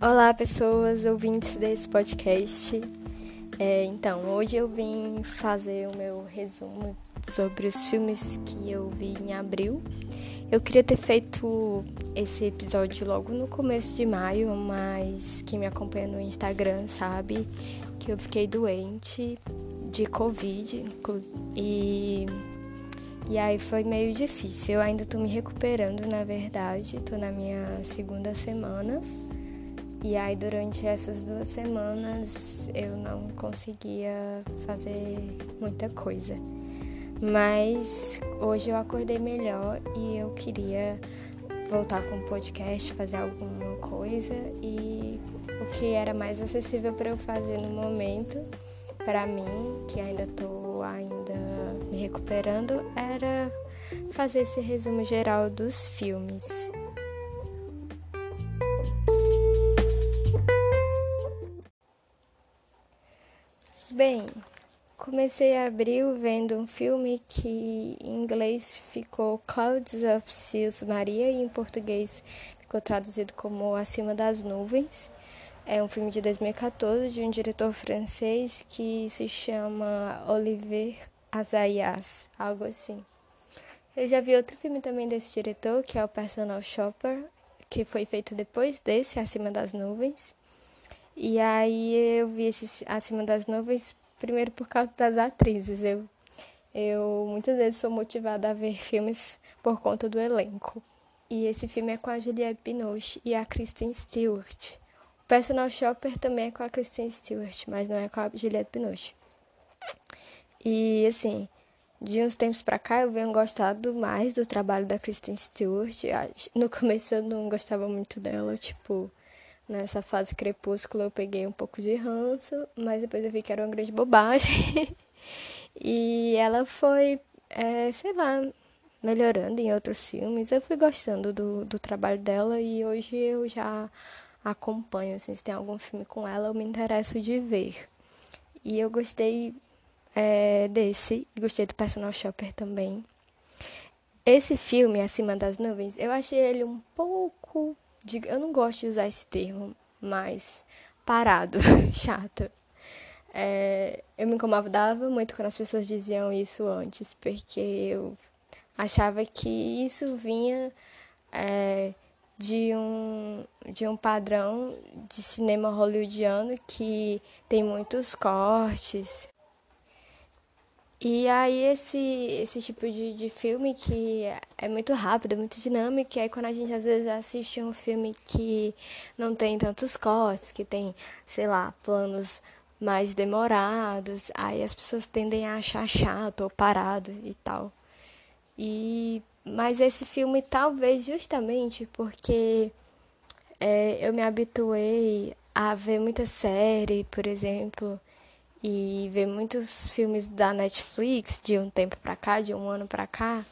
Olá, pessoas ouvintes desse podcast. É, então, hoje eu vim fazer o meu resumo sobre os filmes que eu vi em abril. Eu queria ter feito esse episódio logo no começo de maio, mas quem me acompanha no Instagram sabe que eu fiquei doente de Covid e, e aí foi meio difícil. Eu ainda tô me recuperando, na verdade, tô na minha segunda semana. E aí, durante essas duas semanas, eu não conseguia fazer muita coisa. Mas hoje eu acordei melhor e eu queria voltar com o podcast, fazer alguma coisa. E o que era mais acessível para eu fazer no momento, para mim, que ainda estou ainda me recuperando, era fazer esse resumo geral dos filmes. Bem, comecei abril vendo um filme que em inglês ficou Clouds of Seas Maria e em português ficou traduzido como Acima das Nuvens. É um filme de 2014 de um diretor francês que se chama Olivier Azayas, algo assim. Eu já vi outro filme também desse diretor, que é o Personal Shopper, que foi feito depois desse, Acima das Nuvens. E aí eu vi esse Acima das Nuvens primeiro por causa das atrizes. Eu, eu muitas vezes sou motivada a ver filmes por conta do elenco. E esse filme é com a Juliette Binoche e a Kristen Stewart. O Personal Shopper também é com a Kristen Stewart, mas não é com a Juliette Binoche. E assim, de uns tempos pra cá eu venho gostado mais do trabalho da Kristen Stewart. No começo eu não gostava muito dela, tipo, Nessa fase crepúsculo eu peguei um pouco de ranço, mas depois eu vi que era uma grande bobagem. e ela foi, é, sei lá, melhorando em outros filmes. Eu fui gostando do, do trabalho dela e hoje eu já acompanho. Assim, se tem algum filme com ela, eu me interesso de ver. E eu gostei é, desse, gostei do Personal Shopper também. Esse filme, Acima das Nuvens, eu achei ele um pouco eu não gosto de usar esse termo, mas parado, chato. É, eu me incomodava muito quando as pessoas diziam isso antes, porque eu achava que isso vinha é, de, um, de um padrão de cinema hollywoodiano que tem muitos cortes, e aí esse, esse tipo de, de filme que é muito rápido, muito dinâmico, e aí quando a gente às vezes assiste um filme que não tem tantos cortes, que tem, sei lá, planos mais demorados, aí as pessoas tendem a achar chato ou parado e tal. E mas esse filme talvez justamente porque é, eu me habituei a ver muita série, por exemplo, e ver muitos filmes da Netflix de um tempo pra cá, de um ano pra cá,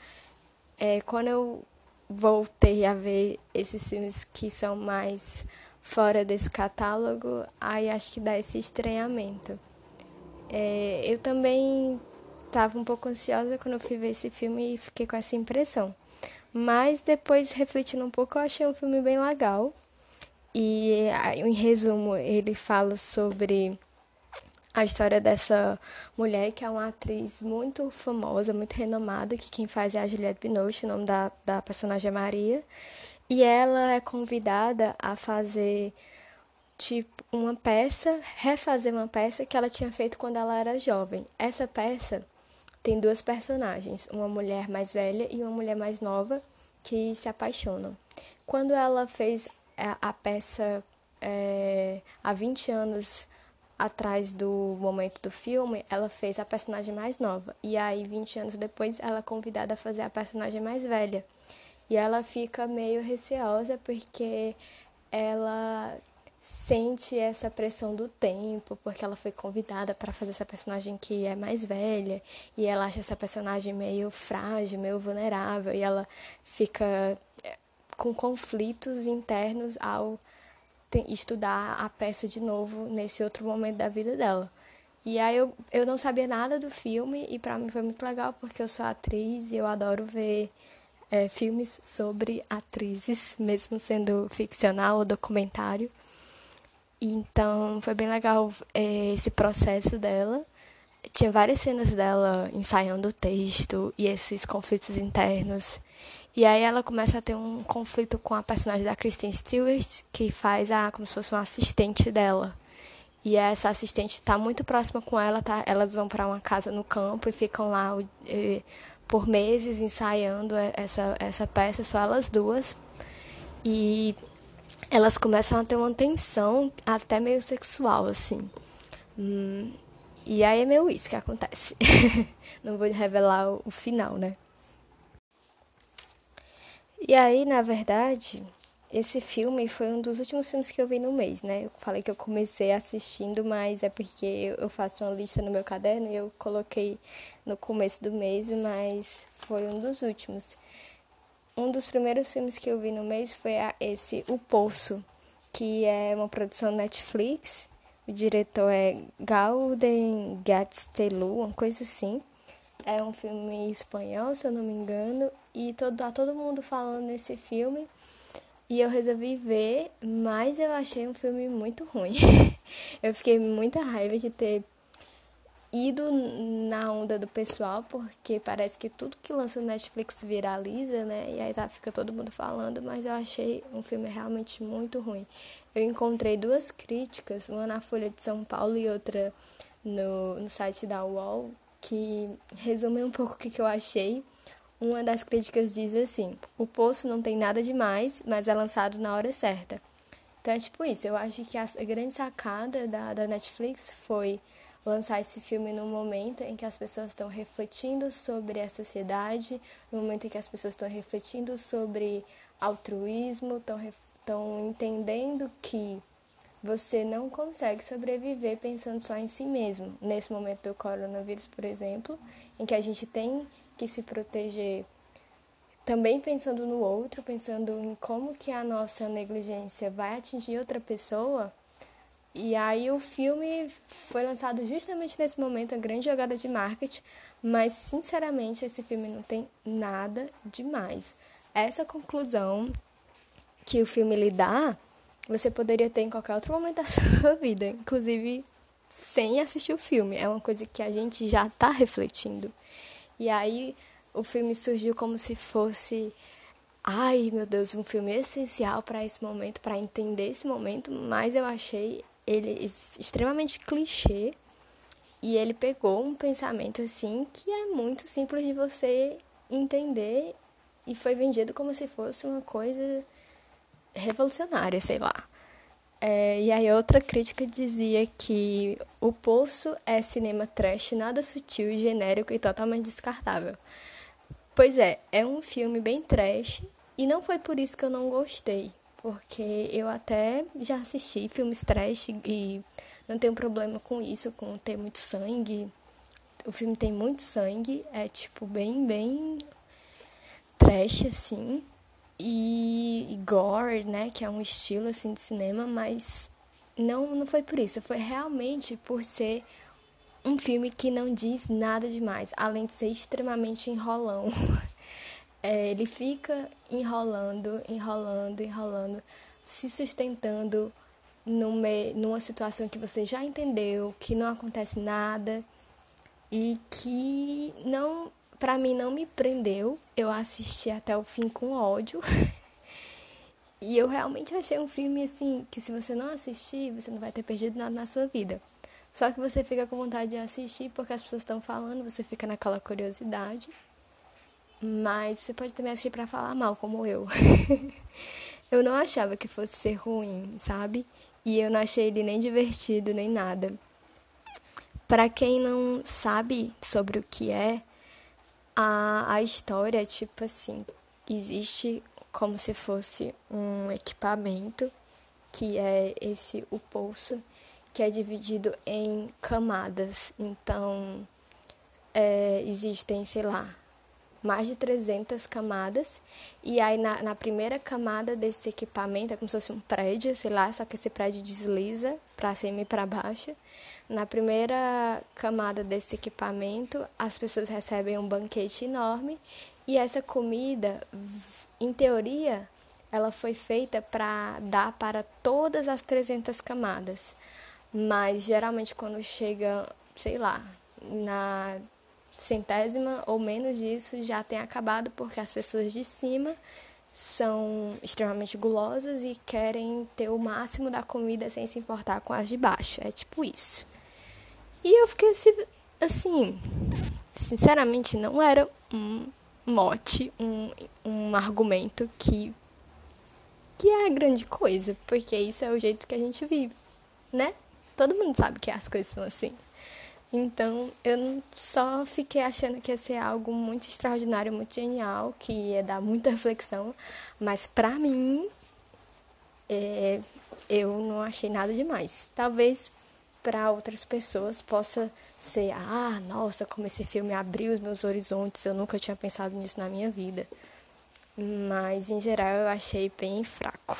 é, quando eu voltei a ver esses filmes que são mais fora desse catálogo, aí acho que dá esse estranhamento. É, eu também estava um pouco ansiosa quando eu fui ver esse filme e fiquei com essa impressão. Mas depois, refletindo um pouco, eu achei um filme bem legal. E, em resumo, ele fala sobre a história dessa mulher que é uma atriz muito famosa, muito renomada, que quem faz é a Juliette Binoche, o nome da, da personagem é Maria. E ela é convidada a fazer tipo uma peça, refazer uma peça que ela tinha feito quando ela era jovem. Essa peça tem duas personagens, uma mulher mais velha e uma mulher mais nova que se apaixonam. Quando ela fez a, a peça é, há 20 anos atrás do momento do filme, ela fez a personagem mais nova. E aí, 20 anos depois, ela é convidada a fazer a personagem mais velha. E ela fica meio receosa porque ela sente essa pressão do tempo, porque ela foi convidada para fazer essa personagem que é mais velha, e ela acha essa personagem meio frágil, meio vulnerável, e ela fica eh, com conflitos internos ao estudar a peça de novo nesse outro momento da vida dela. E aí eu, eu não sabia nada do filme e para mim foi muito legal porque eu sou atriz e eu adoro ver é, filmes sobre atrizes, mesmo sendo ficcional ou documentário. Então foi bem legal é, esse processo dela. Tinha várias cenas dela ensaiando o texto e esses conflitos internos. E aí ela começa a ter um conflito com a personagem da Kristen Stewart, que faz a como se fosse uma assistente dela. E essa assistente está muito próxima com ela, tá? Elas vão para uma casa no campo e ficam lá eh, por meses ensaiando essa, essa peça, só elas duas. E elas começam a ter uma tensão até meio sexual, assim. Hum, e aí é meio isso que acontece. Não vou revelar o final, né? E aí, na verdade, esse filme foi um dos últimos filmes que eu vi no mês, né? Eu falei que eu comecei assistindo, mas é porque eu faço uma lista no meu caderno e eu coloquei no começo do mês, mas foi um dos últimos. Um dos primeiros filmes que eu vi no mês foi esse O Poço, que é uma produção Netflix. O diretor é Gauden Gatstelu, uma coisa assim. É um filme espanhol, se eu não me engano, e todo, tá todo mundo falando nesse filme. E eu resolvi ver, mas eu achei um filme muito ruim. eu fiquei muita raiva de ter ido na onda do pessoal, porque parece que tudo que lança no Netflix viraliza, né? E aí tá, fica todo mundo falando, mas eu achei um filme realmente muito ruim. Eu encontrei duas críticas, uma na Folha de São Paulo e outra no, no site da UOL, que resumem um pouco o que, eu achei. Uma das críticas diz assim: O Poço não tem nada demais, mas é lançado na hora certa. Então é tipo isso. Eu acho que a grande sacada da, da Netflix foi lançar esse filme no momento em que as pessoas estão refletindo sobre a sociedade, no momento em que as pessoas estão refletindo sobre altruísmo, estão entendendo que você não consegue sobreviver pensando só em si mesmo. Nesse momento do coronavírus, por exemplo, em que a gente tem que se proteger também pensando no outro, pensando em como que a nossa negligência vai atingir outra pessoa. E aí o filme foi lançado justamente nesse momento, a grande jogada de marketing, mas sinceramente esse filme não tem nada demais. Essa conclusão que o filme lhe dá, você poderia ter em qualquer outro momento da sua vida, inclusive sem assistir o filme. É uma coisa que a gente já está refletindo. E aí o filme surgiu como se fosse, ai meu Deus, um filme essencial para esse momento, para entender esse momento, mas eu achei ele extremamente clichê e ele pegou um pensamento assim que é muito simples de você entender e foi vendido como se fosse uma coisa revolucionária, sei lá. É, e aí outra crítica dizia que O Poço é cinema trash, nada sutil, genérico e totalmente descartável. Pois é, é um filme bem trash e não foi por isso que eu não gostei, porque eu até já assisti filmes trash e não tenho problema com isso, com ter muito sangue. O filme tem muito sangue, é tipo bem, bem trash assim e, e gore, né, que é um estilo assim de cinema, mas não não foi por isso, foi realmente por ser um filme que não diz nada demais, além de ser extremamente enrolão. É, ele fica enrolando, enrolando, enrolando, se sustentando numa, numa situação que você já entendeu, que não acontece nada e que não para mim não me prendeu. Eu assisti até o fim com ódio. e eu realmente achei um filme assim que se você não assistir, você não vai ter perdido nada na sua vida. Só que você fica com vontade de assistir porque as pessoas estão falando, você fica naquela curiosidade. Mas você pode também assistir para falar mal, como eu. eu não achava que fosse ser ruim, sabe? E eu não achei ele nem divertido, nem nada. Para quem não sabe sobre o que é, a, a história, tipo assim, existe como se fosse um equipamento, que é esse o pulso, que é dividido em camadas. Então, é, existem, sei lá, mais de 300 camadas. E aí, na, na, primeira camada desse equipamento, é como se fosse um prédio, sei lá, só que esse prédio desliza para cima e para baixo. Na primeira camada desse equipamento, as pessoas recebem um banquete enorme e essa comida, em teoria, ela foi feita para dar para todas as 300 camadas. Mas geralmente quando chega, sei lá, na centésima ou menos disso, já tem acabado porque as pessoas de cima são extremamente gulosas e querem ter o máximo da comida sem se importar com as de baixo. É tipo isso. E eu fiquei assim, assim sinceramente, não era um mote, um, um argumento que, que é grande coisa, porque isso é o jeito que a gente vive, né? Todo mundo sabe que as coisas são assim. Então, eu só fiquei achando que ia ser algo muito extraordinário, muito genial, que ia dar muita reflexão, mas pra mim, é, eu não achei nada demais. Talvez para outras pessoas possa ser, ah, nossa, como esse filme abriu os meus horizontes, eu nunca tinha pensado nisso na minha vida. Mas, em geral, eu achei bem fraco.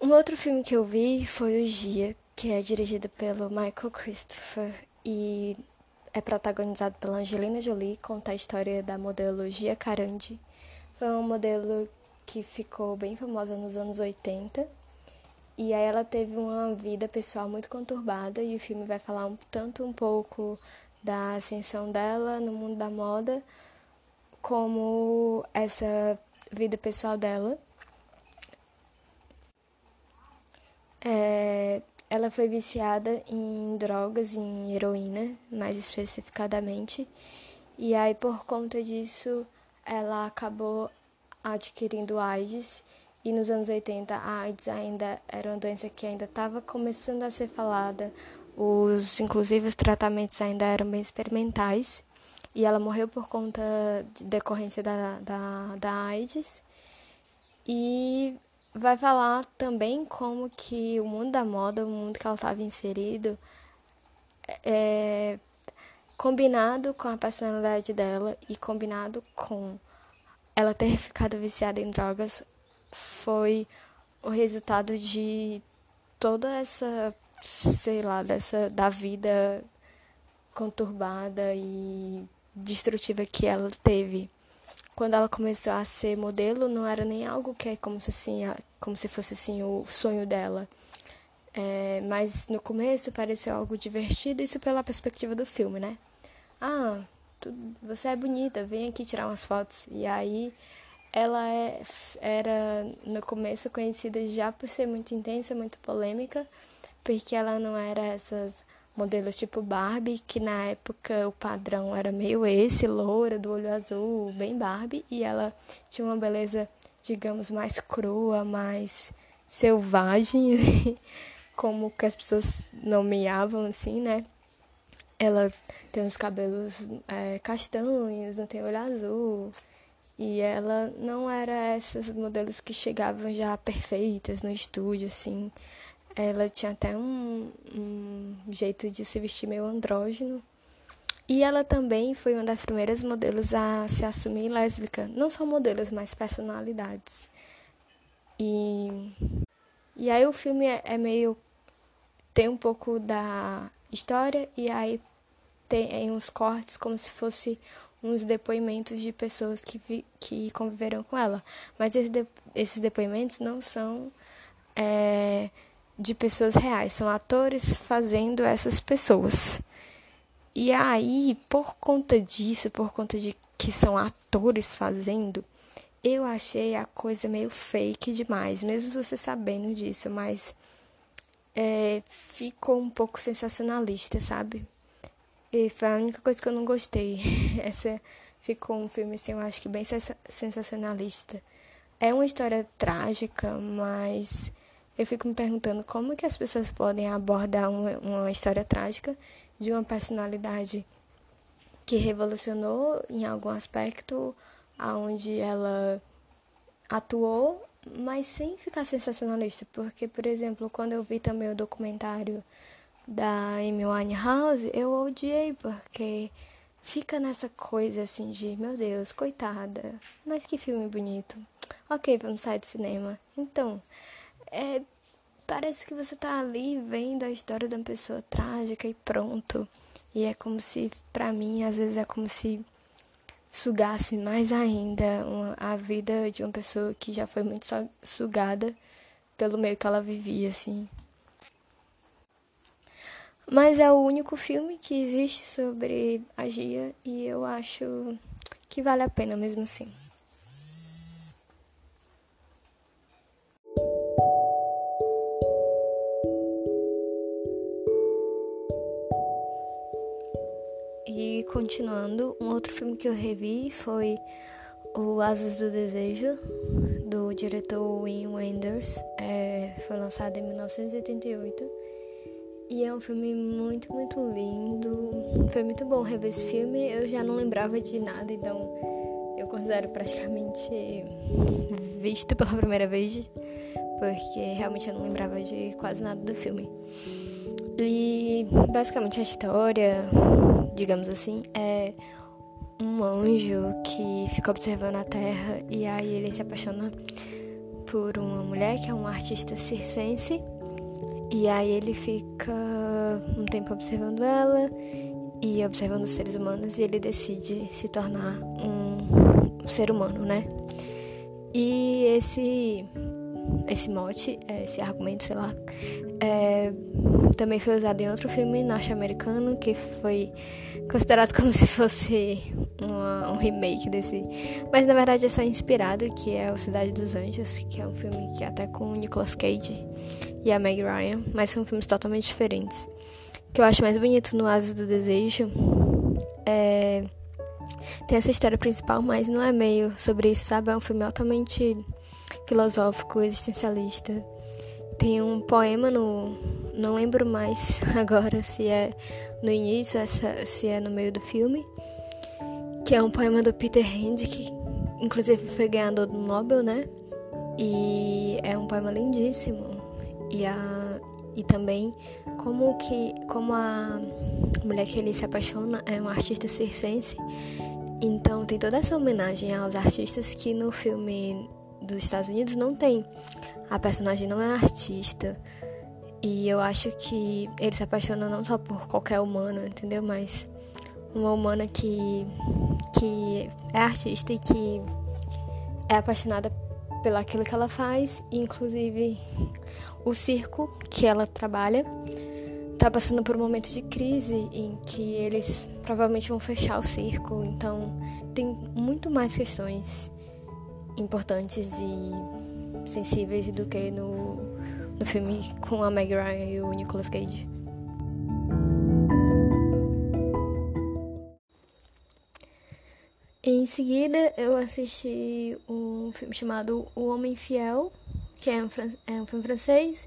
Um outro filme que eu vi foi O Gia, que é dirigido pelo Michael Christopher e é protagonizado pela Angelina Jolie, conta a história da modelo Gia Carandi. Foi uma modelo que ficou bem famosa nos anos 80. E aí ela teve uma vida pessoal muito conturbada e o filme vai falar um, tanto um pouco da ascensão dela no mundo da moda, como essa vida pessoal dela. É, ela foi viciada em drogas, em heroína, mais especificadamente. E aí, por conta disso, ela acabou adquirindo AIDS. E nos anos 80, a AIDS ainda era uma doença que ainda estava começando a ser falada. Os, inclusive, os tratamentos ainda eram bem experimentais. E ela morreu por conta de decorrência da, da, da AIDS. E vai falar também como que o mundo da moda, o mundo que ela estava inserido, é, combinado com a personalidade dela e combinado com ela ter ficado viciada em drogas, foi o resultado de toda essa, sei lá, dessa da vida conturbada e destrutiva que ela teve quando ela começou a ser modelo, não era nem algo que é como se, assim, como se fosse assim o sonho dela. É, mas no começo pareceu algo divertido, isso pela perspectiva do filme, né? Ah, tu, você é bonita, vem aqui tirar umas fotos. E aí ela é, era no começo conhecida já por ser muito intensa, muito polêmica, porque ela não era essas modelos tipo Barbie, que na época o padrão era meio esse, loura, do olho azul, bem Barbie, e ela tinha uma beleza, digamos, mais crua, mais selvagem, como que as pessoas nomeavam assim, né? Ela tem os cabelos é, castanhos, não tem olho azul. E ela não era essas modelos que chegavam já perfeitas no estúdio, assim. Ela tinha até um, um jeito de se vestir meio andrógeno. E ela também foi uma das primeiras modelos a se assumir lésbica. Não só modelos, mas personalidades. E, e aí o filme é, é meio. tem um pouco da história e aí tem uns cortes como se fosse uns depoimentos de pessoas que, vi, que conviveram com ela. Mas esses, de, esses depoimentos não são. É, de pessoas reais, são atores fazendo essas pessoas. E aí, por conta disso, por conta de que são atores fazendo, eu achei a coisa meio fake demais, mesmo você sabendo disso, mas é, ficou um pouco sensacionalista, sabe? E foi a única coisa que eu não gostei. Essa ficou um filme, assim, eu acho que bem sensacionalista. É uma história trágica, mas eu fico me perguntando como que as pessoas podem abordar uma, uma história trágica de uma personalidade que revolucionou em algum aspecto aonde ela atuou, mas sem ficar sensacionalista, porque por exemplo, quando eu vi também o documentário da Amy Winehouse, eu odiei porque fica nessa coisa assim de, meu Deus, coitada, mas que filme bonito. OK, vamos sair do cinema. Então, é, parece que você tá ali vendo a história de uma pessoa trágica e pronto. E é como se, pra mim, às vezes é como se sugasse mais ainda uma, a vida de uma pessoa que já foi muito sugada pelo meio que ela vivia, assim. Mas é o único filme que existe sobre a Gia e eu acho que vale a pena mesmo assim. Continuando, um outro filme que eu revi foi O Asas do Desejo, do diretor Wim Wenders. É, foi lançado em 1988. E é um filme muito, muito lindo. Foi muito bom rever esse filme. Eu já não lembrava de nada, então eu considero praticamente visto pela primeira vez, porque realmente eu não lembrava de quase nada do filme. E basicamente a história, digamos assim, é um anjo que fica observando a Terra e aí ele se apaixona por uma mulher que é uma artista circense. E aí ele fica um tempo observando ela e observando os seres humanos e ele decide se tornar um ser humano, né? E esse esse mote, esse argumento, sei lá, é, também foi usado em outro filme norte-americano que foi considerado como se fosse uma, um remake desse. Mas na verdade é só inspirado, que é o Cidade dos Anjos, que é um filme que é até com o Nicolas Cage e a Meg Ryan, mas são filmes totalmente diferentes. O que eu acho mais bonito no Asas do Desejo é. Tem essa história principal, mas não é meio sobre isso, sabe? É um filme altamente filosófico, existencialista. Tem um poema no. Não lembro mais agora se é no início, essa, se é no meio do filme. Que é um poema do Peter Hand, que inclusive foi ganhador do Nobel, né? E é um poema lindíssimo. E, a, e também como que como a mulher que ele se apaixona é uma artista circense. Então tem toda essa homenagem aos artistas que no filme dos Estados Unidos não tem. A personagem não é artista. E eu acho que ele se apaixona não só por qualquer humana, entendeu? Mas uma humana que, que é artista e que é apaixonada pelo aquilo que ela faz. Inclusive, o circo que ela trabalha está passando por um momento de crise em que eles provavelmente vão fechar o circo. Então, tem muito mais questões importantes e sensíveis do que no, no filme com a Meg Ryan e o Nicolas Cage. Em seguida, eu assisti um filme chamado O Homem Fiel, que é um, é um filme francês,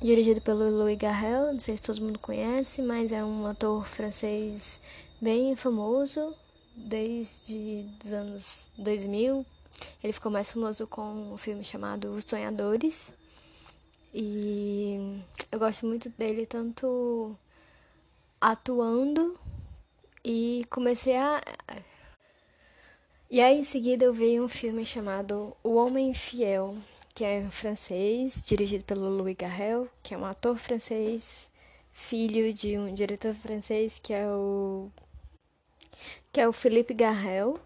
dirigido pelo Louis Garrel. Não sei se todo mundo conhece, mas é um ator francês bem famoso desde os anos 2000, ele ficou mais famoso com um filme chamado Os Sonhadores. E eu gosto muito dele tanto atuando e comecei a. E aí em seguida eu vi um filme chamado O Homem Fiel, que é francês, dirigido pelo Louis Garrel, que é um ator francês, filho de um diretor francês que é o que é o Philippe Garrel.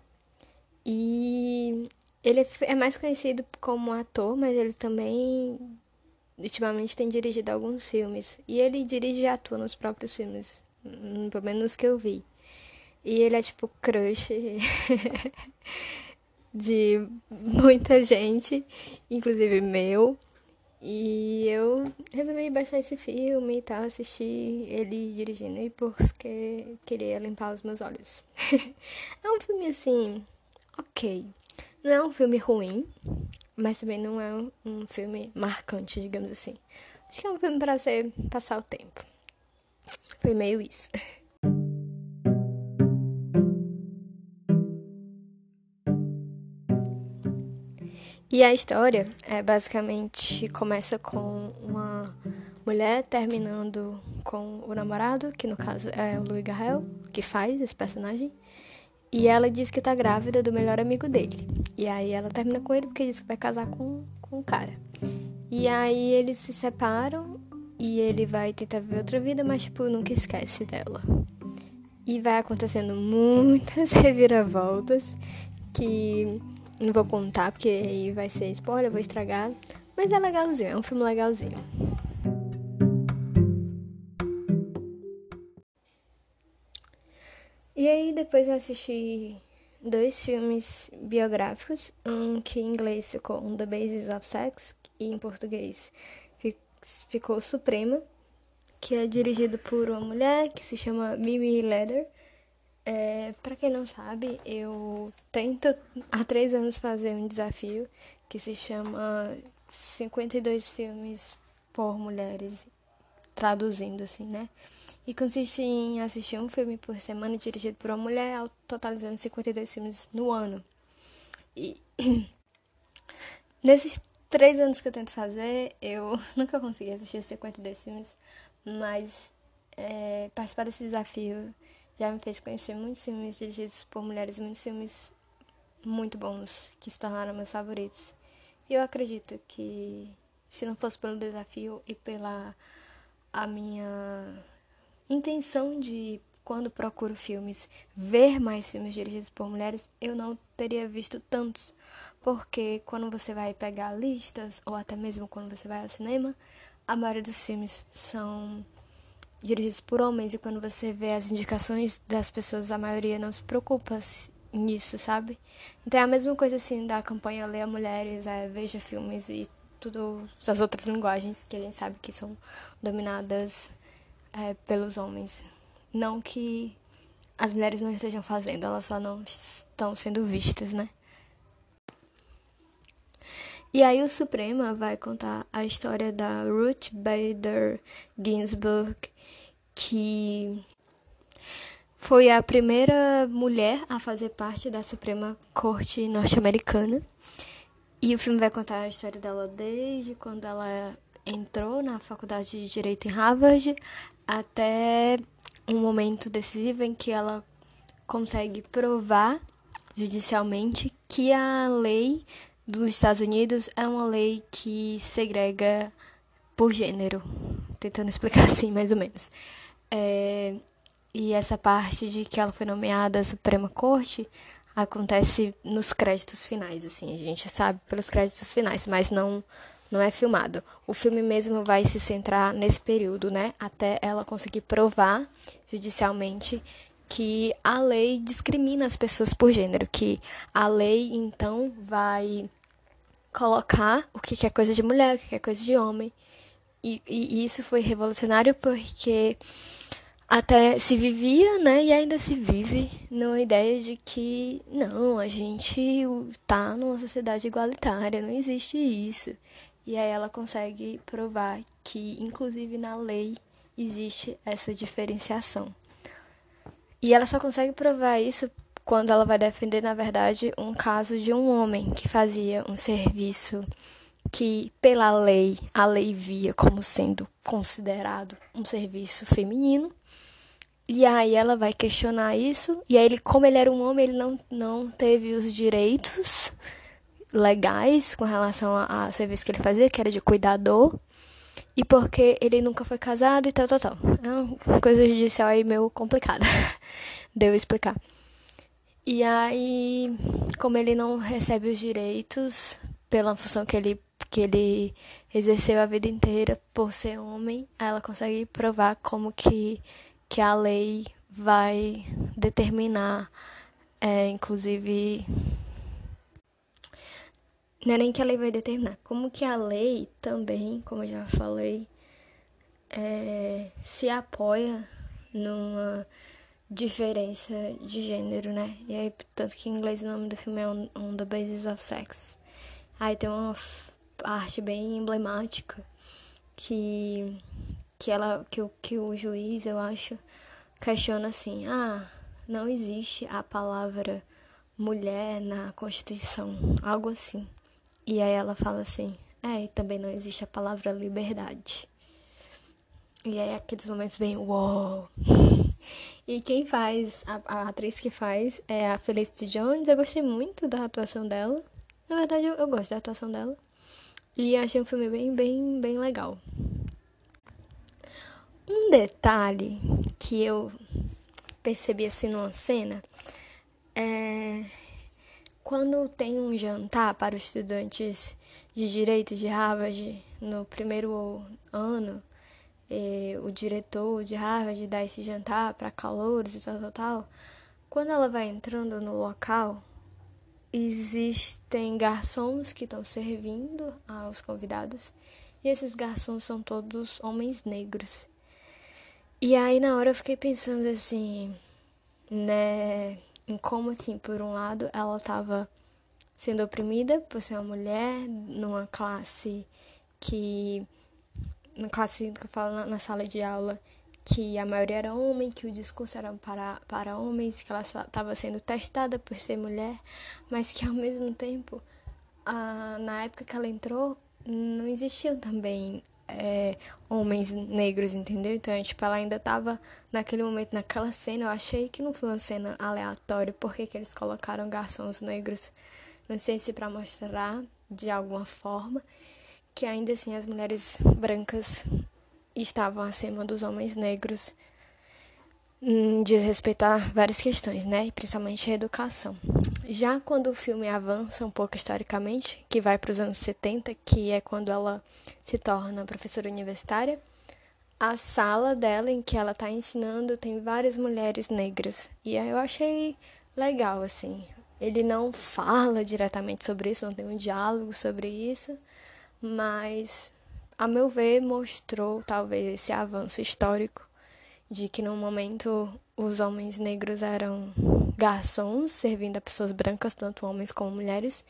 E ele é, é mais conhecido como ator, mas ele também ultimamente tem dirigido alguns filmes. E ele dirige e atua nos próprios filmes, hum, pelo menos que eu vi. E ele é tipo crush de muita gente, inclusive meu. E eu resolvi baixar esse filme e tal, assistir ele dirigindo e porque queria limpar os meus olhos. é um filme assim, ok. Não é um filme ruim, mas também não é um, filme marcante, digamos assim. Acho que é um filme para você passar o tempo. Foi meio isso. E a história é basicamente começa com uma mulher terminando com o namorado, que no caso é o Louis Garrel, que faz esse personagem. E ela diz que tá grávida do melhor amigo dele. E aí ela termina com ele porque diz que vai casar com, com o cara. E aí eles se separam e ele vai tentar viver outra vida, mas tipo, nunca esquece dela. E vai acontecendo muitas reviravoltas que não vou contar porque aí vai ser spoiler, vou estragar. Mas é legalzinho, é um filme legalzinho. E aí depois eu assisti dois filmes biográficos, um que em inglês ficou the Basis of Sex e em português ficou Suprema, que é dirigido por uma mulher que se chama Mimi Leder. É, para quem não sabe, eu tento há três anos fazer um desafio que se chama 52 filmes por mulheres, traduzindo assim, né? E consiste em assistir um filme por semana dirigido por uma mulher, totalizando 52 filmes no ano. E nesses três anos que eu tento fazer, eu nunca consegui assistir os 52 filmes, mas é, participar desse desafio já me fez conhecer muitos filmes dirigidos por mulheres, muitos filmes muito bons que se tornaram meus favoritos. E eu acredito que se não fosse pelo desafio e pela a minha intenção de quando procuro filmes ver mais filmes dirigidos por mulheres, eu não teria visto tantos, porque quando você vai pegar listas ou até mesmo quando você vai ao cinema, a maioria dos filmes são dirigidos por homens e quando você vê as indicações das pessoas, a maioria não se preocupa nisso, sabe? Então é a mesma coisa assim da campanha Leia Mulheres, é, Veja Filmes e tudo as outras linguagens que a gente sabe que são dominadas é, pelos homens. Não que as mulheres não estejam fazendo, elas só não estão sendo vistas, né? E aí o Suprema vai contar a história da Ruth Bader Ginsburg, que foi a primeira mulher a fazer parte da Suprema Corte norte-americana. E o filme vai contar a história dela desde quando ela entrou na faculdade de Direito em Harvard até um momento decisivo em que ela consegue provar judicialmente que a lei dos Estados Unidos é uma lei que segrega por gênero, tentando explicar assim mais ou menos. É, e essa parte de que ela foi nomeada Suprema Corte acontece nos créditos finais, assim, a gente sabe pelos créditos finais, mas não não é filmado. O filme mesmo vai se centrar nesse período, né, até ela conseguir provar judicialmente que a lei discrimina as pessoas por gênero, que a lei então vai colocar o que é coisa de mulher, o que é coisa de homem. E, e isso foi revolucionário porque até se vivia, né, e ainda se vive numa ideia de que não, a gente tá numa sociedade igualitária, não existe isso. E aí ela consegue provar que, inclusive na lei, existe essa diferenciação. E ela só consegue provar isso quando ela vai defender, na verdade, um caso de um homem que fazia um serviço que, pela lei, a lei via como sendo considerado um serviço feminino. E aí ela vai questionar isso. E aí, ele, como ele era um homem, ele não, não teve os direitos legais com relação a, a serviço que ele fazia, que era de cuidador. E porque ele nunca foi casado e tal, tal, tal. É uma coisa judicial aí meio complicada. Deu explicar. E aí, como ele não recebe os direitos pela função que ele, que ele exerceu a vida inteira por ser homem, ela consegue provar como que, que a lei vai determinar, é, inclusive, não é nem que a lei vai determinar, como que a lei também, como eu já falei, é, se apoia numa diferença de gênero, né? E aí, tanto que em inglês o nome do filme é On, the Basis of Sex. Aí tem uma parte bem emblemática que que ela que o que o juiz, eu acho, questiona assim: "Ah, não existe a palavra mulher na Constituição", algo assim. E aí ela fala assim: é, e também não existe a palavra liberdade. E aí aqueles momentos bem, uou! E quem faz, a, a, atriz que faz é a Felicity Jones. Eu gostei muito da atuação dela. Na verdade, eu, eu gosto da atuação dela. E achei um filme bem, bem, bem legal. Um detalhe que eu percebi assim numa cena. É, quando tem um jantar para os estudantes de direito de Harvard no primeiro ano, eh, o diretor de Harvard dá esse jantar para calouros e tal, tal, tal. Quando ela vai entrando no local, existem garçons que estão servindo aos convidados e esses garçons são todos homens negros. E aí na hora eu fiquei pensando assim, né, em como assim, por um lado, ela estava sendo oprimida por ser uma mulher numa classe que na classe que eu falo na, na sala de aula que a maioria era homem, que o discurso era para, para homens, que ela estava sendo testada por ser mulher, mas que ao mesmo tempo, na época que ela entrou, não existiam também é, homens negros, entendeu? Então, tipo, ela ainda estava naquele momento, naquela cena. Eu achei que não foi uma cena aleatória, porque que eles colocaram garçons negros. Não sei se para mostrar de alguma forma que ainda assim as mulheres brancas estavam acima dos homens negros hum, a várias questões, né? Principalmente a educação. Já quando o filme avança um pouco historicamente, que vai para os anos 70, que é quando ela se torna professora universitária, a sala dela em que ela está ensinando tem várias mulheres negras. E eu achei legal, assim. Ele não fala diretamente sobre isso, não tem um diálogo sobre isso, mas a meu ver, mostrou talvez esse avanço histórico de que no momento os homens negros eram garçons servindo a pessoas brancas, tanto homens como mulheres,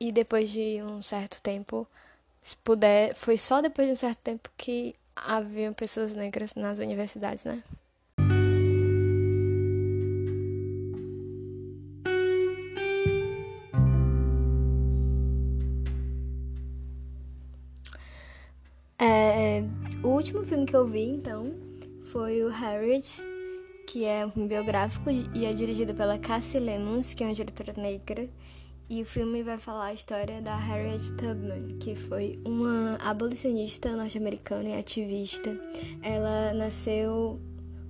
e depois de um certo tempo, se puder, foi só depois de um certo tempo que haviam pessoas negras nas universidades, né? O último filme que eu vi, então, foi o Harriet, que é um biográfico e é dirigido pela Cassie Lemons, que é uma diretora negra. E o filme vai falar a história da Harriet Tubman, que foi uma abolicionista norte-americana e ativista. Ela nasceu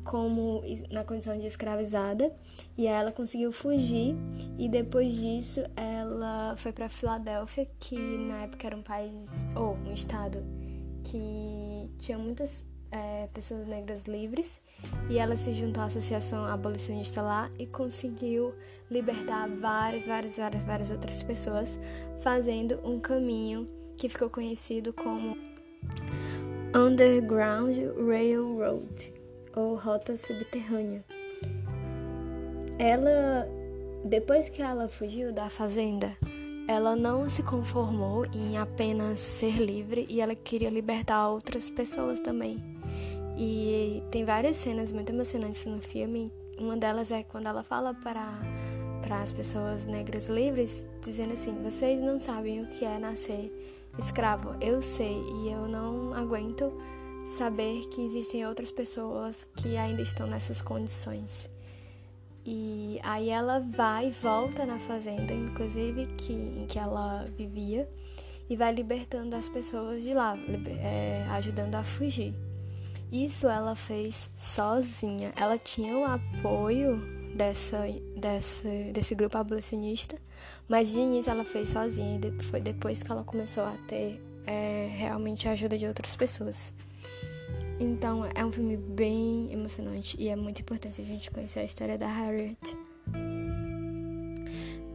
como na condição de escravizada e ela conseguiu fugir e depois disso ela foi para Filadélfia, que na época era um país ou um estado que tinha muitas é, pessoas negras livres e ela se juntou à associação abolicionista lá e conseguiu libertar várias, várias, várias, várias outras pessoas, fazendo um caminho que ficou conhecido como Underground Railroad ou Rota Subterrânea. Ela, depois que ela fugiu da fazenda, ela não se conformou em apenas ser livre e ela queria libertar outras pessoas também. E tem várias cenas muito emocionantes no filme. Uma delas é quando ela fala para para as pessoas negras livres, dizendo assim: "Vocês não sabem o que é nascer escravo. Eu sei e eu não aguento saber que existem outras pessoas que ainda estão nessas condições." E aí ela vai e volta na fazenda, inclusive que, em que ela vivia, e vai libertando as pessoas de lá, é, ajudando a fugir. Isso ela fez sozinha. Ela tinha o apoio dessa, dessa, desse grupo abolicionista, mas de início ela fez sozinha. E foi depois que ela começou a ter é, realmente a ajuda de outras pessoas. Então é um filme bem emocionante e é muito importante a gente conhecer a história da Harriet.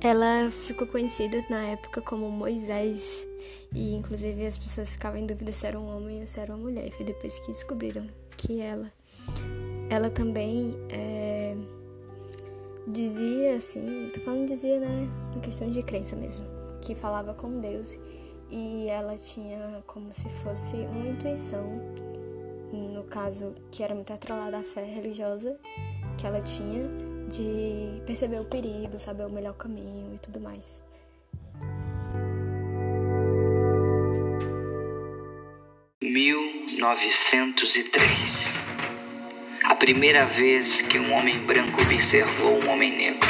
Ela ficou conhecida na época como Moisés e inclusive as pessoas ficavam em dúvida se era um homem ou se era uma mulher. E foi depois que descobriram que ela. Ela também é, dizia assim, tô falando dizia, né, em questão de crença mesmo, que falava com Deus e ela tinha como se fosse uma intuição no caso, que era muito atrelada à fé religiosa que ela tinha, de perceber o perigo, saber o melhor caminho e tudo mais. (1903) A primeira vez que um homem branco observou um homem negro,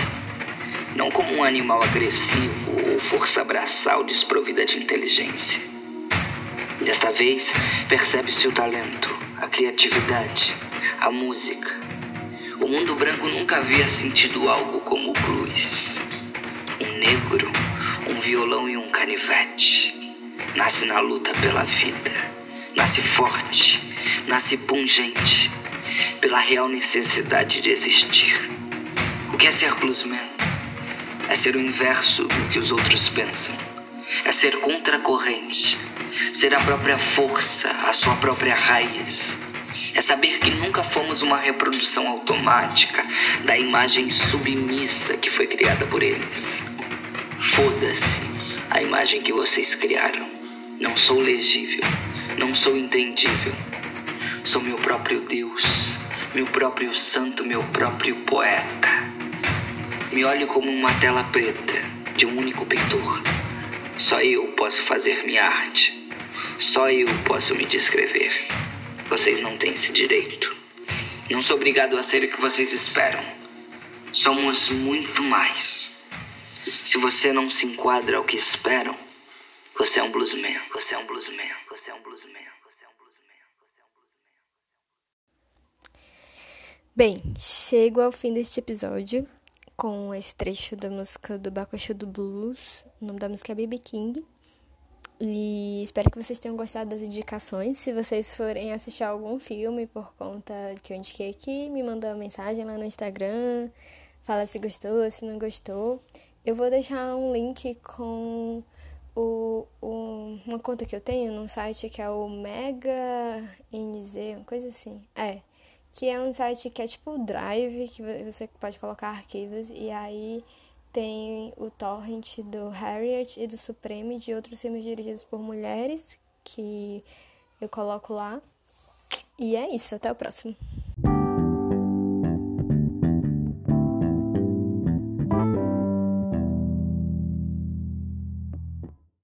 não como um animal agressivo ou força braçal desprovida de inteligência. Desta vez, percebe-se o talento, a criatividade, a música, mundo branco nunca havia sentido algo como o blues. Um negro, um violão e um canivete. Nasce na luta pela vida. Nasce forte, nasce pungente, pela real necessidade de existir. O que é ser bluesman? É ser o inverso do que os outros pensam. É ser contracorrente. Ser a própria força, a sua própria raiz. É saber que nunca fomos uma reprodução automática da imagem submissa que foi criada por eles. Foda-se a imagem que vocês criaram. Não sou legível, não sou entendível. Sou meu próprio Deus, meu próprio santo, meu próprio poeta. Me olho como uma tela preta de um único pintor. Só eu posso fazer minha arte. Só eu posso me descrever. Vocês não têm esse direito. Não sou obrigado a ser o que vocês esperam. Somos muito mais. Se você não se enquadra ao que esperam, você é um bluesman. Você é um bluesman. Você é um bluesman. Você é um bluesman. É. Bem, chego ao fim deste episódio com esse trecho da música do Bakushu do Blues. O nome da música é Baby King. E espero que vocês tenham gostado das indicações. Se vocês forem assistir algum filme por conta que eu indiquei aqui, me manda uma mensagem lá no Instagram, fala se gostou, se não gostou. Eu vou deixar um link com o, o, uma conta que eu tenho num site que é o Mega NZ, uma coisa assim. É, que é um site que é tipo Drive, que você pode colocar arquivos e aí tem o Torrent do Harriet e do Supreme, de outros filmes dirigidos por mulheres, que eu coloco lá. E é isso, até o próximo.